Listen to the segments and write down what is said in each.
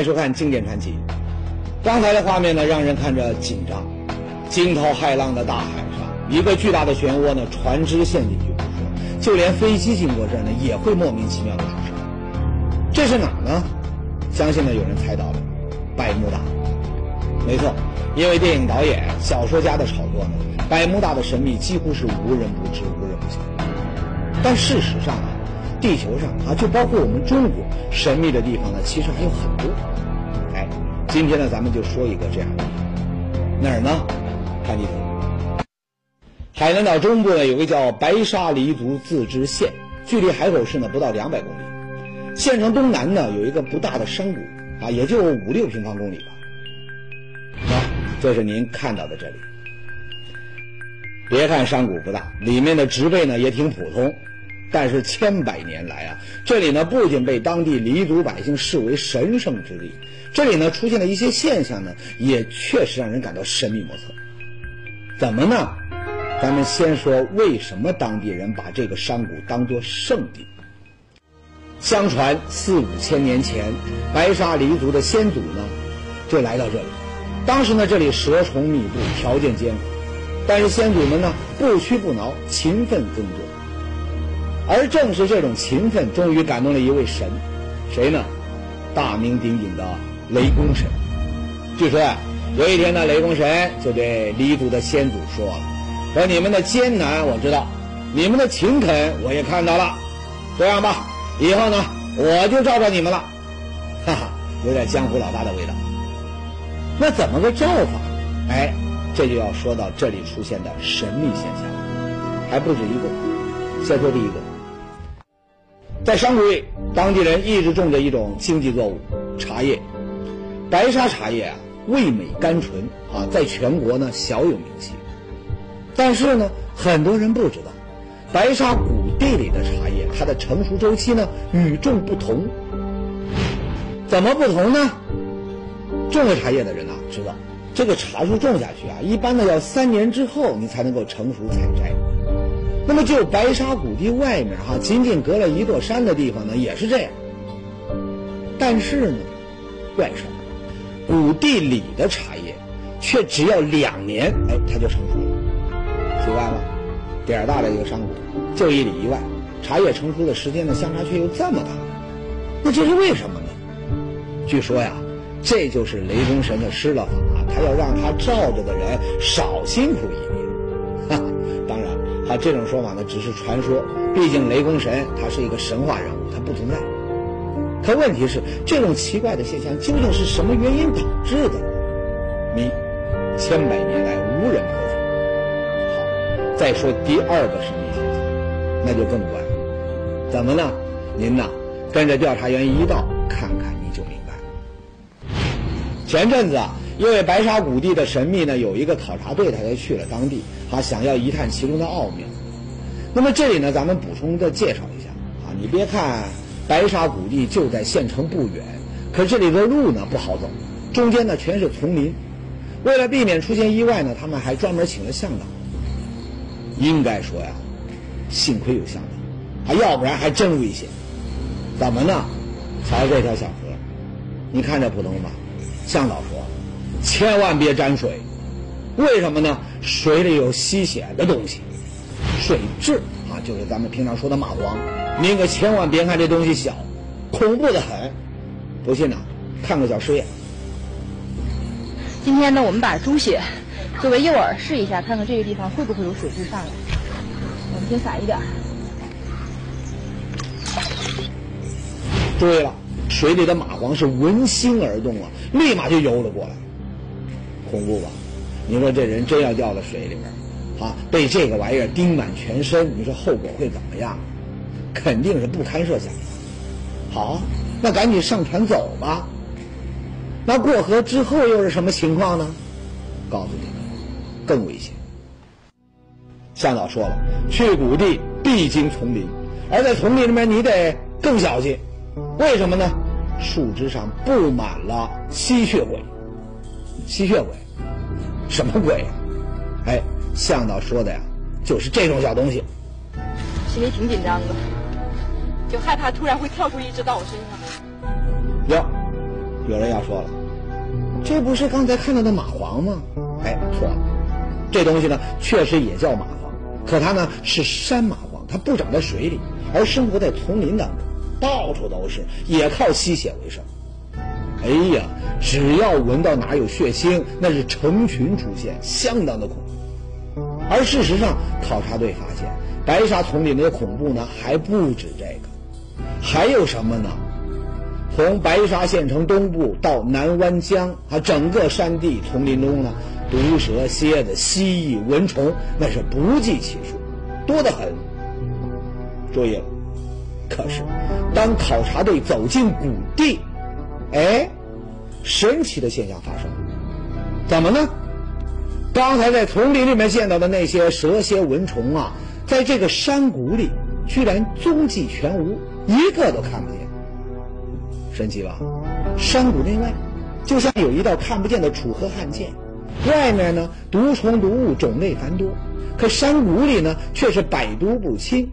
欢迎收看《经典传奇》。刚才的画面呢，让人看着紧张。惊涛骇浪的大海上，一个巨大的漩涡呢，船只陷进去不说，就连飞机经过这儿呢，也会莫名其妙的出声。这是哪儿呢？相信呢，有人猜到了，百慕大。没错，因为电影导演、小说家的炒作呢，百慕大的神秘几乎是无人不知、无人不晓。但事实上啊，地球上啊，就包括我们中国，神秘的地方呢，其实还有很多。今天呢，咱们就说一个这样的，哪儿呢？看地图，海南岛中部呢有个叫白沙黎族自治县，距离海口市呢不到两百公里。县城东南呢有一个不大的山谷，啊，也就五六平方公里吧。好，这是您看到的这里。别看山谷不大，里面的植被呢也挺普通，但是千百年来啊，这里呢不仅被当地黎族百姓视为神圣之地，这里呢出现的一些现象呢，也确实让人感到神秘莫测。怎么呢？咱们先说为什么当地人把这个山谷当作圣地。相传四五千年前，白沙黎族的先祖呢，就来到这里。当时呢，这里蛇虫密布，条件艰苦，但是先祖们呢不屈不挠，勤奋耕作。而正是这种勤奋，终于感动了一位神，谁呢？大名鼎鼎的雷公神。据说呀。有一天呢，雷公神就对黎族的先祖说了：“说你们的艰难我知道，你们的勤恳我也看到了。这样吧，以后呢，我就照着你们了。”哈哈，有点江湖老大的味道。那怎么个罩法？哎，这就要说到这里出现的神秘现象，还不止一个。先说第一个，在山谷里，当地人一直种着一种经济作物——茶叶。白沙茶叶啊。味美甘醇啊，在全国呢小有名气。但是呢，很多人不知道，白沙谷地里的茶叶，它的成熟周期呢与众不同。怎么不同呢？种过茶叶的人啊知道，这个茶树种下去啊，一般呢要三年之后你才能够成熟采摘。那么就白沙谷地外面哈，仅仅隔了一座山的地方呢，也是这样。但是呢，怪事儿。谷地里的茶叶，却只要两年，哎，它就成熟了。奇怪了，点儿大的一个山谷，就一里一外，茶叶成熟的时间呢，相差却又这么大。那这是为什么呢？据说呀，这就是雷公神的施了法，他要让他罩着的人少辛苦一点。哈，当然，他这种说法呢，只是传说，毕竟雷公神他是一个神话人物，他不存在。可问题是，这种奇怪的现象究竟是什么原因导致的？谜，千百年来无人破解。好，再说第二个神秘现象，那就更怪了。怎么呢？您呐，跟着调查员一道看看，你就明白了。前阵子啊，因为白沙谷地的神秘呢，有一个考察队，他才去了当地，他想要一探其中的奥妙。那么这里呢，咱们补充的介绍一下啊，你别看。白沙谷地就在县城不远，可这里的路呢不好走，中间呢全是丛林。为了避免出现意外呢，他们还专门请了向导。应该说呀，幸亏有向导，啊，要不然还真危险。怎么呢？瞧这条小河，你看着普通吧？向导说，千万别沾水，为什么呢？水里有吸血的东西，水蛭啊，就是咱们平常说的蚂蟥。您可千万别看这东西小，恐怖的很。不信呐，看个小实验。今天呢，我们把猪血作为诱饵试一下，看看这个地方会不会有水蛭上来。我们先撒一点。注意了，水里的蚂蟥是闻心而动啊，立马就游了过来。恐怖吧？你说这人真要掉到水里面，啊，被这个玩意儿叮满全身，你说后果会怎么样？肯定是不堪设想。好，那赶紧上船走吧。那过河之后又是什么情况呢？告诉你们，更危险。向导说了，去谷地必经丛林，而在丛林里面你得更小心。为什么呢？树枝上布满了吸血鬼。吸血鬼，什么鬼？哎，向导说的呀，就是这种小东西。心里挺紧张的。就害怕突然会跳出一只到我身上。哟，有人要说了，这不是刚才看到的蚂蟥吗？哎，错了，这东西呢确实也叫蚂蟥，可它呢是山蚂蟥，它不长在水里，而生活在丛林当中，到处都是，也靠吸血为生。哎呀，只要闻到哪有血腥，那是成群出现，相当的恐怖。而事实上，考察队发现，白沙丛林的恐怖呢还不止这个，还有什么呢？从白沙县城东部到南湾江啊，整个山地丛林中呢，毒蛇、蝎子、蜥蜴、蚊虫那是不计其数，多得很。注意了，可是当考察队走进谷地，哎，神奇的现象发生了，怎么呢？刚才在丛林里面见到的那些蛇蝎蚊虫啊，在这个山谷里居然踪迹全无，一个都看不见。神奇吧？山谷内外，就像有一道看不见的楚河汉界，外面呢毒虫毒物种类繁多，可山谷里呢却是百毒不侵。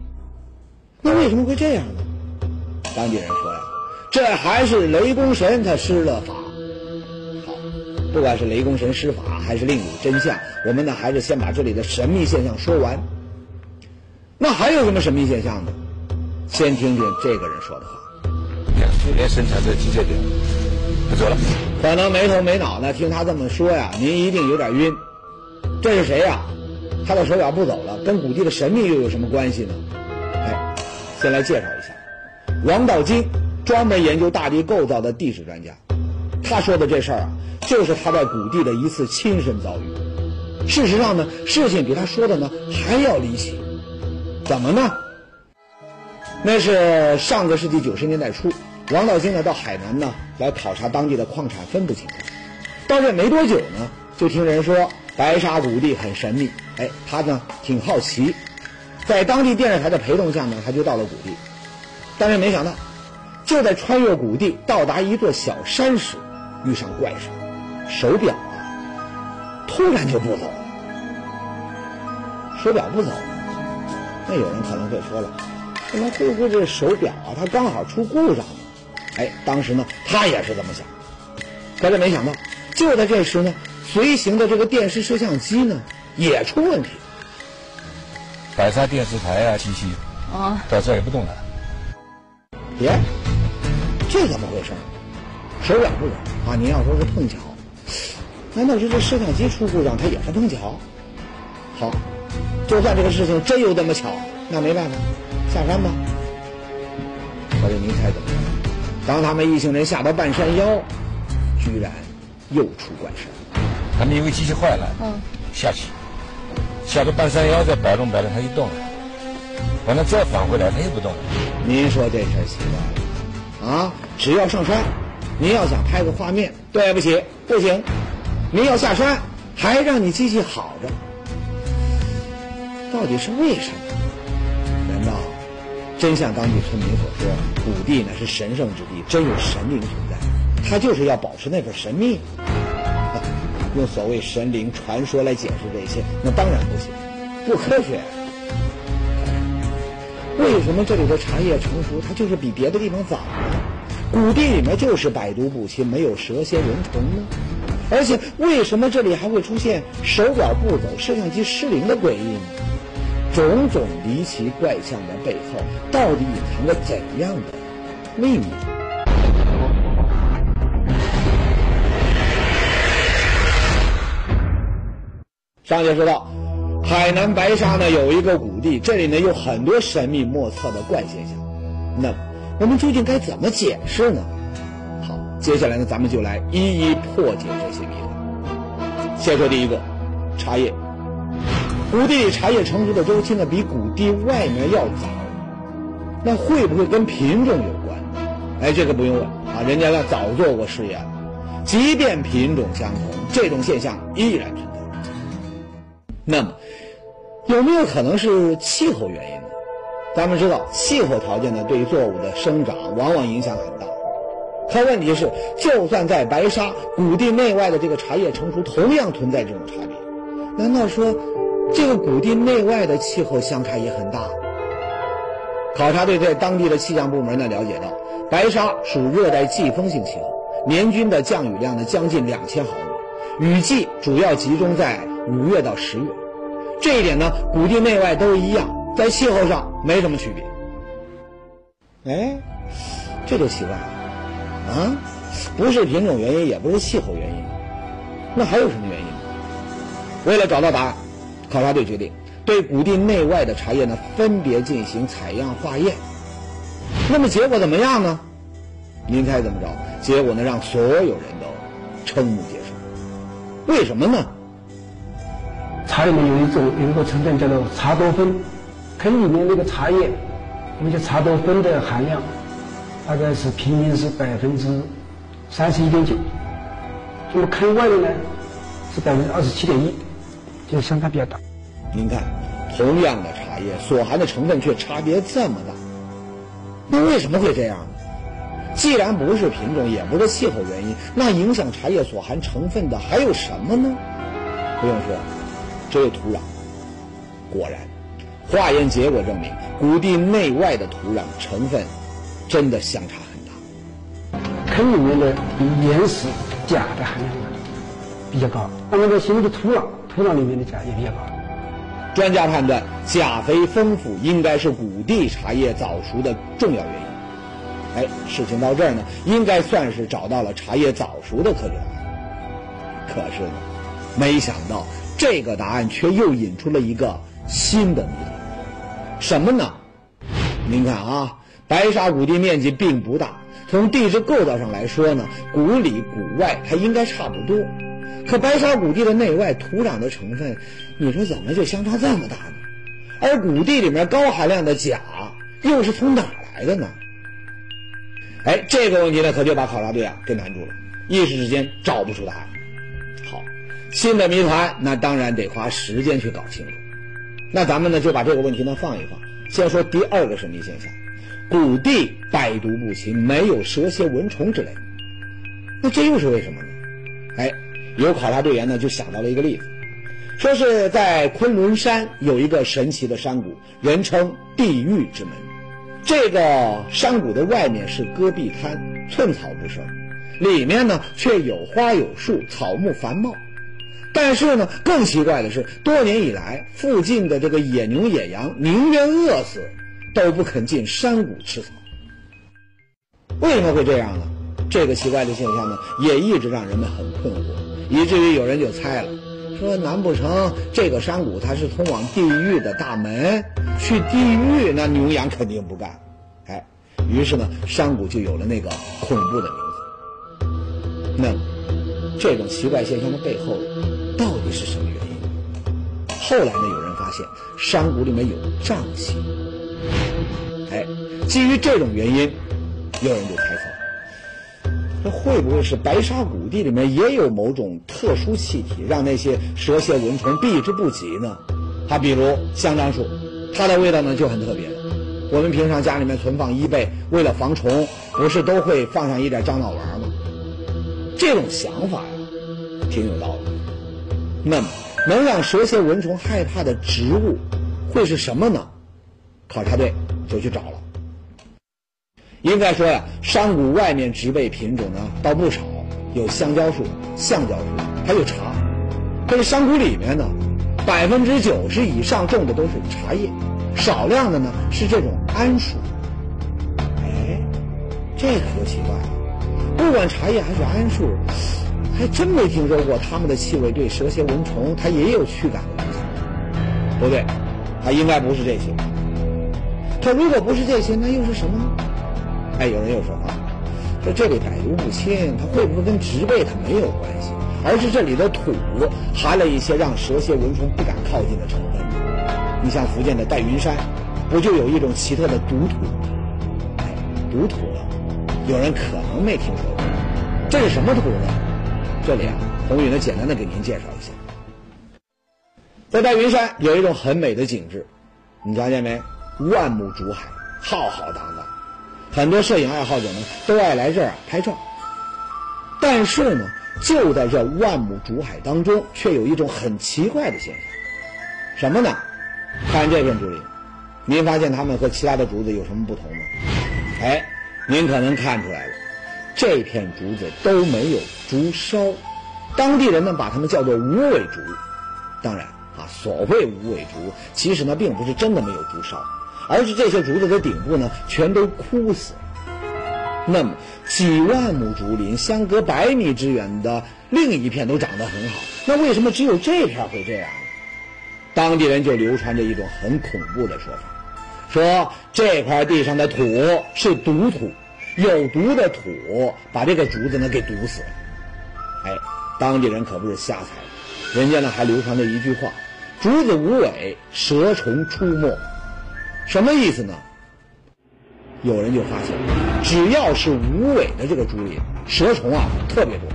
那为什么会这样呢？当地人说呀，这还是雷公神他施了法。好，不管是雷公神施法还是另有真相，我们呢还是先把这里的神秘现象说完。那还有什么神秘现象呢？先听听这个人说的话。每年生产这机械点，不做了。可能没头没脑的听他这么说呀，您一定有点晕。这是谁呀？他的手表不走了，跟古地的神秘又有什么关系呢？哎，先来介绍一下，王道金，专门研究大地构造的地质专家。他说的这事儿啊，就是他在古地的一次亲身遭遇。事实上呢，事情比他说的呢还要离奇。怎么呢？那是上个世纪九十年代初。王道金呢，到海南呢来考察当地的矿产分布情况。到这没多久呢，就听人说白沙谷地很神秘。哎，他呢挺好奇，在当地电视台的陪同下呢，他就到了谷地。但是没想到，就在穿越谷地到达一座小山时，遇上怪事手表啊，突然就不走了。手表不走，那有人可能会说了，那么会不会这手表啊，它刚好出故障了？哎，当时呢，他也是这么想，可是没想到，就在这时呢，随行的这个电视摄像机呢也出问题。白沙电视台啊，机器啊，到这也不动了。耶，这怎么回事？手表不走啊？您要说是碰巧，难道是这摄像机出故障，它也是碰巧？好，就算这个事情真有这么巧，那没办法，下山吧。可是您猜怎么着？当他们一行人下到半山腰，居然又出怪事他们因为机器坏了，嗯，下去，下到半山腰再摆弄摆弄，它就动了。完了再返回来，它又不动了。您说这事儿奇怪了啊？只要上山，您要想拍个画面，对不起，不行。您要下山，还让你机器好着，到底是为什么？难道？真像当地村民所说，谷地呢是神圣之地，真有神灵存在。他就是要保持那份神秘。用所谓神灵传说来解释这些，那当然不行，不科学。为什么这里的茶叶成熟，它就是比别的地方早呢？谷地里面就是百毒不侵，没有蛇蝎蚊虫呢？而且为什么这里还会出现手表不走、摄像机失灵的诡异呢？种种离奇怪象的背后，到底隐藏着怎样的秘密？上节说到，海南白沙呢有一个谷地，这里呢有很多神秘莫测的怪现象。那我们究竟该怎么解释呢？好，接下来呢咱们就来一一破解这些谜团。先说第一个，茶叶。谷地茶叶成熟的周期呢，比谷地外面要早，那会不会跟品种有关？哎，这个不用问啊，人家呢早做过实验了。即便品种相同，这种现象依然存在。那么，有没有可能是气候原因呢？咱们知道，气候条件呢对作物的生长往往影响很大。可问题是，就算在白沙谷地内外的这个茶叶成熟，同样存在这种差别。难道说？这个谷地内外的气候相差也很大。考察队在当地的气象部门呢了解到，白沙属热带季风性气候，年均的降雨量呢将近两千毫米，雨季主要集中在五月到十月。这一点呢，谷地内外都一样，在气候上没什么区别。哎，这就奇怪了，啊，不是品种原因，也不是气候原因，那还有什么原因？为了找到答案，考察队决定对谷地内外的茶叶呢分别进行采样化验。那么结果怎么样呢？您猜怎么着？结果呢，让所有人都瞠目结舌。为什么呢？茶里面有一种有一个成分叫做茶多酚，坑里面那个茶叶，我们叫茶多酚的含量，大概是平均是百分之三十一点九，那么坑外面呢是百分之二十七点一，就相差比较大。您看，同样的茶叶所含的成分却差别这么大，那为什么会这样呢？既然不是品种，也不是气候原因，那影响茶叶所含成分的还有什么呢？不用说。只有土壤。果然，化验结果证明，谷地内外的土壤成分真的相差很大。坑里面的岩石钾的含量比较高，那么在新的土壤，土壤里面的钾也比较高。专家判断，钾肥丰富应该是谷地茶叶早熟的重要原因。哎，事情到这儿呢，应该算是找到了茶叶早熟的科学答案。可是呢，没想到。这个答案却又引出了一个新的谜团，什么呢？您看啊，白沙谷地面积并不大，从地质构造上来说呢，谷里谷外它应该差不多。可白沙谷地的内外土壤的成分，你说怎么就相差这么大呢？而谷地里面高含量的钾又是从哪来的呢？哎，这个问题呢，可就把考察队啊给难住了，一时之间找不出答案。好新的谜团，那当然得花时间去搞清楚。那咱们呢就把这个问题呢放一放，先说第二个神秘现象：谷地百毒不侵，没有蛇蝎蚊虫之类。那这又是为什么呢？哎，有考察队员呢就想到了一个例子，说是在昆仑山有一个神奇的山谷，人称地狱之门。这个山谷的外面是戈壁滩，寸草不生，里面呢却有花有树，草木繁茂。但是呢，更奇怪的是，多年以来，附近的这个野牛、野羊宁愿饿死，都不肯进山谷吃草。为什么会这样呢？这个奇怪的现象呢，也一直让人们很困惑，以至于有人就猜了，说难不成这个山谷它是通往地狱的大门？去地狱，那牛羊肯定不干。哎，于是呢，山谷就有了那个恐怖的名字。那这种奇怪现象的背后。到底是什么原因？后来呢？有人发现山谷里面有瘴气。哎，基于这种原因，有人就猜测，这会不会是白沙谷地里面也有某种特殊气体，让那些蛇蝎蚊虫避之不及呢？它比如香樟树，它的味道呢就很特别。我们平常家里面存放衣被，为了防虫，不是都会放上一点樟脑丸吗？这种想法呀，挺有道理。那么，能让蛇蝎蚊虫害怕的植物会是什么呢？考察队就去找了。应该说呀，山谷外面植被品种呢倒不少，有香蕉树、橡胶树，还有茶。可是山谷里面呢，百分之九十以上种的都是茶叶，少量的呢是这种桉树。哎，这可就奇怪了，不管茶叶还是桉树。还真没听说过它们的气味对蛇蝎蚊虫它也有驱赶的功效。不对，它应该不是这些。可如果不是这些，那又是什么呢？哎，有人又说啊，说这里百毒不侵，它会不会跟植被它没有关系，而是这里的土含了一些让蛇蝎蚊虫不敢靠近的成分？你像福建的戴云山，不就有一种奇特的毒土吗？哎，毒土呢，有人可能没听说过，这是什么土呢？这里啊，红宇呢，简单的给您介绍一下，在戴云山有一种很美的景致，你瞧见没？万亩竹海，浩浩荡荡，很多摄影爱好者呢都爱来这儿拍照。但是呢，就在这万亩竹海当中，却有一种很奇怪的现象，什么呢？看这片竹林，您发现它们和其他的竹子有什么不同吗？哎，您可能看出来了。这片竹子都没有竹梢，当地人呢把它们叫做无尾竹。当然啊，所谓无尾竹，其实呢并不是真的没有竹梢，而是这些竹子的顶部呢全都枯死了。那么几万亩竹林相隔百米之远的另一片都长得很好，那为什么只有这片会这样？当地人就流传着一种很恐怖的说法，说这块地上的土是毒土，有毒的土把这个竹子呢给毒死了。哎，当地人可不是瞎猜，人家呢还流传着一句话：“竹子无尾，蛇虫出没。”什么意思呢？有人就发现，只要是无尾的这个竹林，蛇虫啊特别多。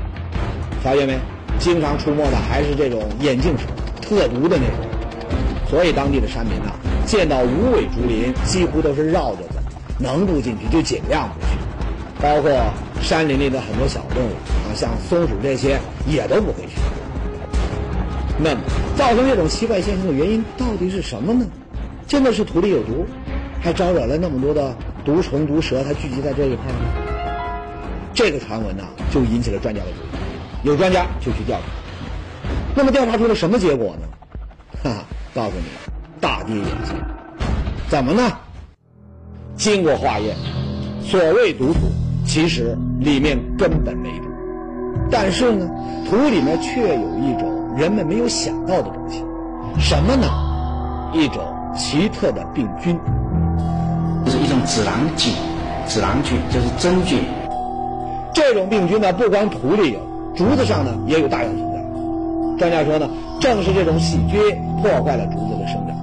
发现没？经常出没的还是这种眼镜蛇，特毒的那种。所以当地的山民呢，见到无尾竹林，几乎都是绕着走，能不进去就尽量不去。包括山林里的很多小动物啊，像松鼠这些，也都不会去。那么，造成这种奇怪现象的原因到底是什么呢？真的是土里有毒，还招惹了那么多的？毒虫毒蛇，它聚集在这一块儿，这个传闻呢，就引起了专家的注意。有专家就去调查，那么调查出了什么结果呢？哈哈，告诉你，大跌眼镜。怎么呢？经过化验，所谓毒土，其实里面根本没毒，但是呢，土里面却有一种人们没有想到的东西，什么呢？一种奇特的病菌。是一种紫囊菌，紫囊菌就是真菌。这种病菌呢，不光土里有，竹子上呢也有大量存在。专家说呢，正是这种细菌破坏了竹子的生长。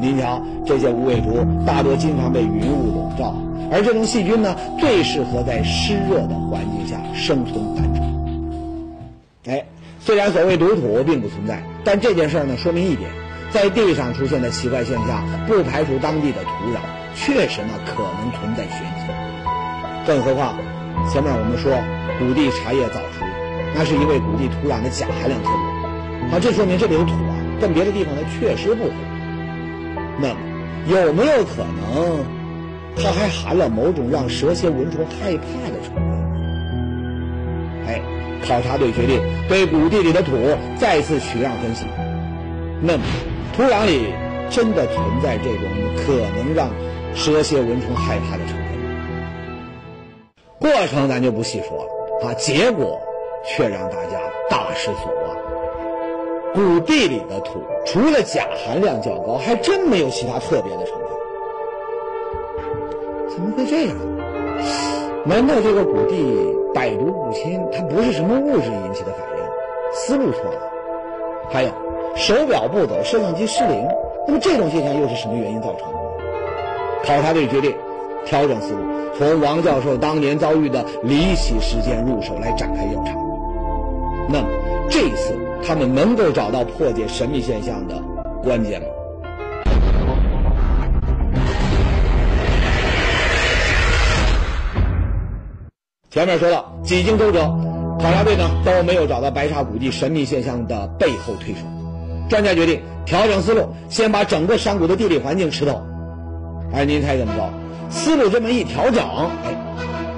您瞧，这些无尾竹大多经常被云雾笼罩，而这种细菌呢，最适合在湿热的环境下生存繁殖。哎，虽然所谓毒土并不存在，但这件事儿呢，说明一点，在地上出现的奇怪现象，不排除当地的土壤。确实呢，可能存在玄机。更何况，前面我们说谷地茶叶早熟，那是因为谷地土壤的钾含量特多。好，这说明这里的土啊，跟别的地方呢确实不同。那么，有没有可能，它还含了某种让蛇蝎蚊虫害怕的成分呢？哎，考察队决定对谷地里的土再次取样分析。那么，土壤里真的存在这种可能让？蛇蝎蚊虫害怕的成分，过程咱就不细说了啊，结果却让大家大失所望。谷地里的土除了钾含量较高，还真没有其他特别的成分。怎么会这样？难道这个谷地百毒不侵，它不是什么物质引起的反应？思路错了。还有，手表不走，摄像机失灵，那么这种现象又是什么原因造成的？考察队决定调整思路，从王教授当年遭遇的离奇事件入手来展开调查。那么这一次，他们能够找到破解神秘现象的关键吗？前面说了，几经周折，考察队呢都没有找到白沙谷地神秘现象的背后推手。专家决定调整思路，先把整个山谷的地理环境吃透。哎，您猜怎么着？思路这么一调整，哎，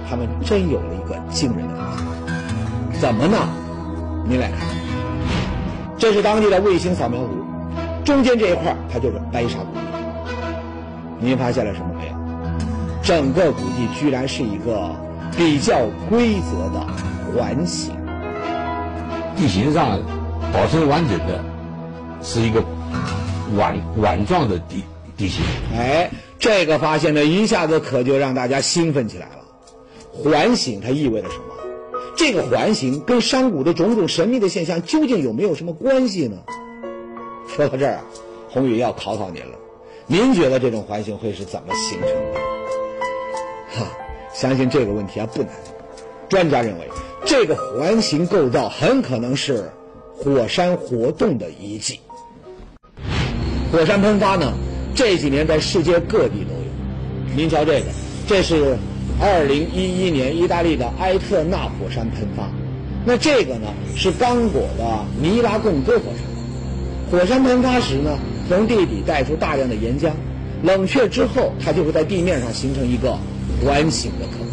他们真有了一个惊人的发现。怎么呢？您来看，这是当地的卫星扫描图，中间这一块它就是白沙谷地。您发现了什么没有？整个谷地居然是一个比较规则的环形，地形上保存完整的，是一个碗碗状的地地形。哎。这个发现呢，一下子可就让大家兴奋起来了。环形它意味着什么？这个环形跟山谷的种种神秘的现象究竟有没有什么关系呢？说到这儿啊，宏宇要考考您了，您觉得这种环形会是怎么形成的？哈，相信这个问题啊不难。专家认为，这个环形构造很可能是火山活动的遗迹。火山喷发呢？这几年在世界各地都有，您瞧这个，这是二零一一年意大利的埃特纳火山喷发，那这个呢是刚果的尼拉贡哥火山。火山喷发时呢，从地底带出大量的岩浆，冷却之后，它就会在地面上形成一个环形的坑。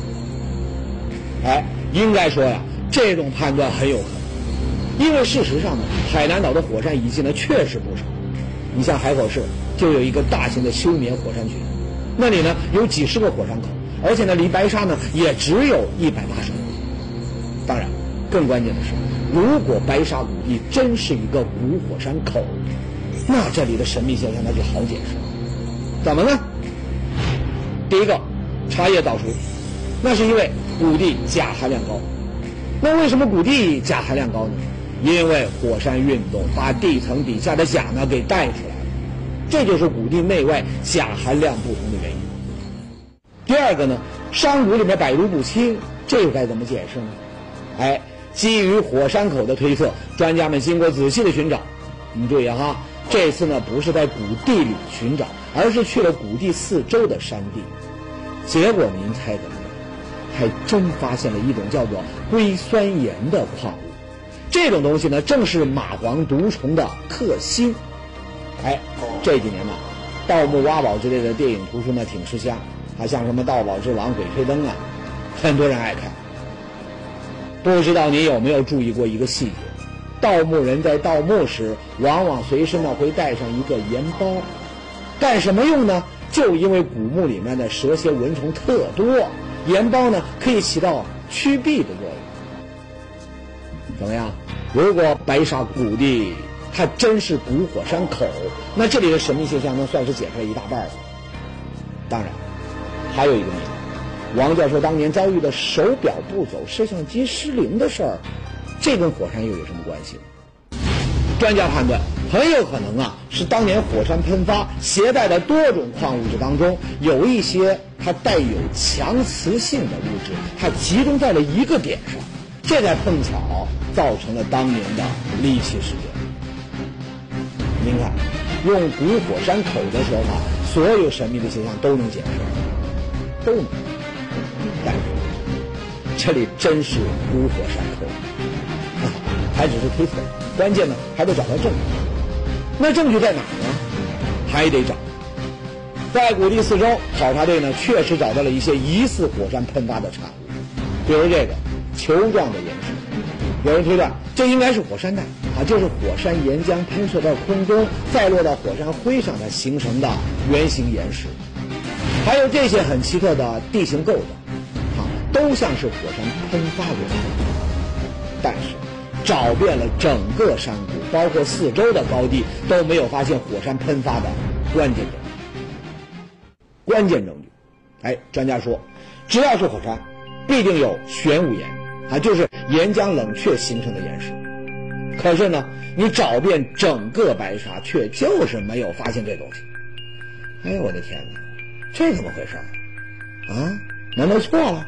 哎，应该说呀，这种判断很有可能，因为事实上呢，海南岛的火山遗迹呢确实不少。你像海口市就有一个大型的休眠火山群，那里呢有几十个火山口，而且呢离白沙呢也只有一百八十公里。当然，更关键的是，如果白沙谷地真是一个古火山口，那这里的神秘现象那就好解释了。怎么呢？第一个，茶叶早熟，那是因为谷地钾含量高。那为什么谷地钾含量高呢？因为火山运动把地层底下的钾呢给带出来了，这就是谷地内外钾含量不同的原因。第二个呢，山谷里面百毒不侵，这个该怎么解释呢？哎，基于火山口的推测，专家们经过仔细的寻找，你注意哈，这次呢不是在谷地里寻找，而是去了谷地四周的山地，结果您猜怎么样？还真发现了一种叫做硅酸盐的矿物。这种东西呢，正是蚂蟥毒虫的克星。哎，这几年呢，盗墓挖宝之类的电影图书呢挺吃香，啊，像什么《盗宝之王》《鬼吹灯》啊，很多人爱看。不知道你有没有注意过一个细节？盗墓人在盗墓时，往往随身呢会带上一个盐包，干什么用呢？就因为古墓里面的蛇蝎蚊虫特多，盐包呢可以起到驱避的作用。怎么样？如果白沙谷地它真是古火山口，那这里的神秘现象能算是解开一大半了。当然，还有一个谜团：王教授当年遭遇的手表不走、摄像机失灵的事儿，这跟火山又有什么关系？专家判断，很有可能啊，是当年火山喷发携带的多种矿物质当中，有一些它带有强磁性的物质，它集中在了一个点上，这才碰巧。造成了当年的离奇事件。您看，用古火山口的说法，所有神秘的现象都能解释，都能。但是，这里真是古火山口，还只是推测。关键呢，还得找到证据。那证据在哪呢？还得找。在谷地四周，考察队呢确实找到了一些疑似火山喷发的产物，比如这个球状的岩。有人推断，这应该是火山弹啊，就是火山岩浆喷射到空中，再落到火山灰上才形成的圆形岩石。还有这些很奇特的地形构造，啊，都像是火山喷发过的。但是，找遍了整个山谷，包括四周的高地，都没有发现火山喷发的关键证据。关键证据，哎，专家说，只要是火山，必定有玄武岩。啊，就是岩浆冷却形成的岩石。可是呢，你找遍整个白沙，却就是没有发现这东西。哎呦，我的天哪，这怎么回事啊？难道错了？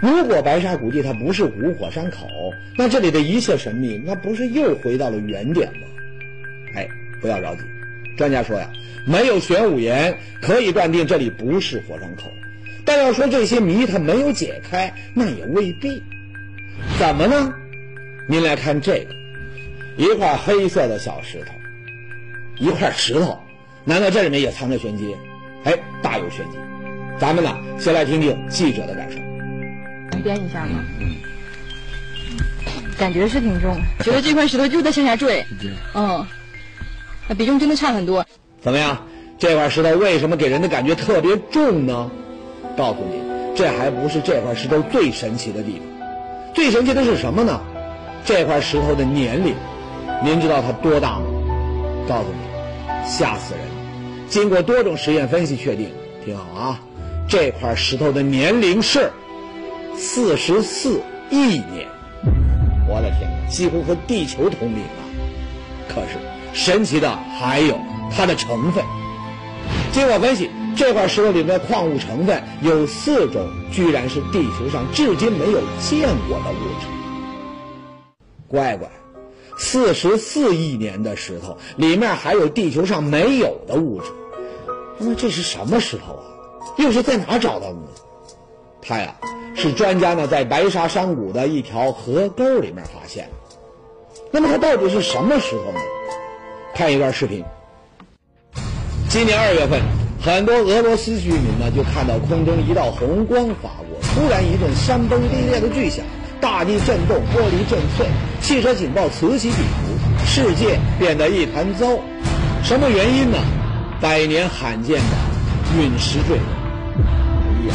如果白沙古地它不是古火山口，那这里的一切神秘，那不是又回到了原点吗？哎，不要着急，专家说呀，没有玄武岩，可以断定这里不是火山口。但要说这些谜它没有解开，那也未必。怎么呢？您来看这个，一块黑色的小石头，一块石头，难道这里面也藏着玄机？哎，大有玄机。咱们呢，先来听听记者的感受。编一下吗？嗯。感觉是挺重，觉得这块石头就在向下坠。嗯。比重真的差很多。怎么样？这块石头为什么给人的感觉特别重呢？告诉你，这还不是这块石头最神奇的地方。最神奇的是什么呢？这块石头的年龄，您知道它多大吗？告诉你，吓死人！经过多种实验分析确定，听好啊，这块石头的年龄是四十四亿年。我的天哪，几乎和地球同龄啊！可是神奇的还有它的成分。经过分析。这块石头里面的矿物成分有四种，居然是地球上至今没有见过的物质。乖乖，四十四亿年的石头里面还有地球上没有的物质，那么这是什么石头啊？又是在哪找到的呢？它呀，是专家呢在白沙山谷的一条河沟里面发现的。那么它到底是什么石头呢？看一段视频。今年二月份。很多俄罗斯居民呢，就看到空中一道红光划过，突然一阵山崩地裂的巨响，大地震动，玻璃震碎，汽车警报此起彼伏，世界变得一团糟。什么原因呢？百年罕见的陨石坠落。哎呀，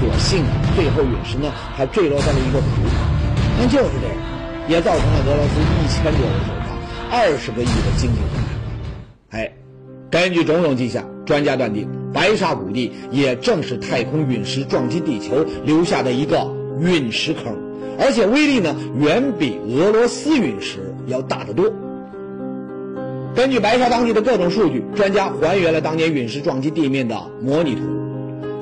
所幸啊，最后陨石呢还坠落在了一个湖里。但就是这样，也造成了俄罗斯一千多人受伤，二十个亿的经济损失。哎，根据种种迹象，专家断定白沙谷地也正是太空陨石撞击地球留下的一个陨石坑，而且威力呢远比俄罗斯陨石要大得多。根据白沙当地的各种数据，专家还原了当年陨石撞击地面的模拟图，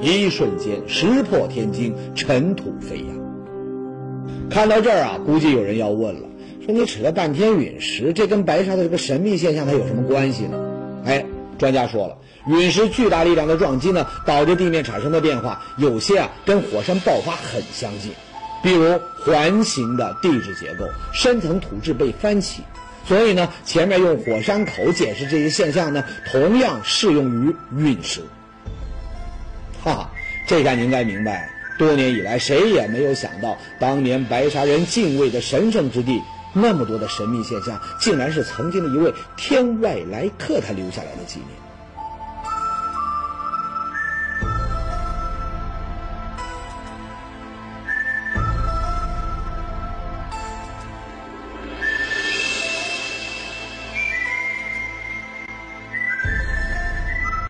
一瞬间石破天惊，尘土飞扬。看到这儿啊，估计有人要问了，说你扯了半天陨石，这跟白沙的这个神秘现象它有什么关系呢？哎，专家说了，陨石巨大力量的撞击呢，导致地面产生的变化，有些啊跟火山爆发很相近，比如环形的地质结构，深层土质被翻起。所以呢，前面用火山口解释这些现象呢，同样适用于陨石。哈，这下你应该明白，多年以来谁也没有想到，当年白沙人敬畏的神圣之地，那么多的神秘现象，竟然是曾经的一位天外来客他留下来的纪念。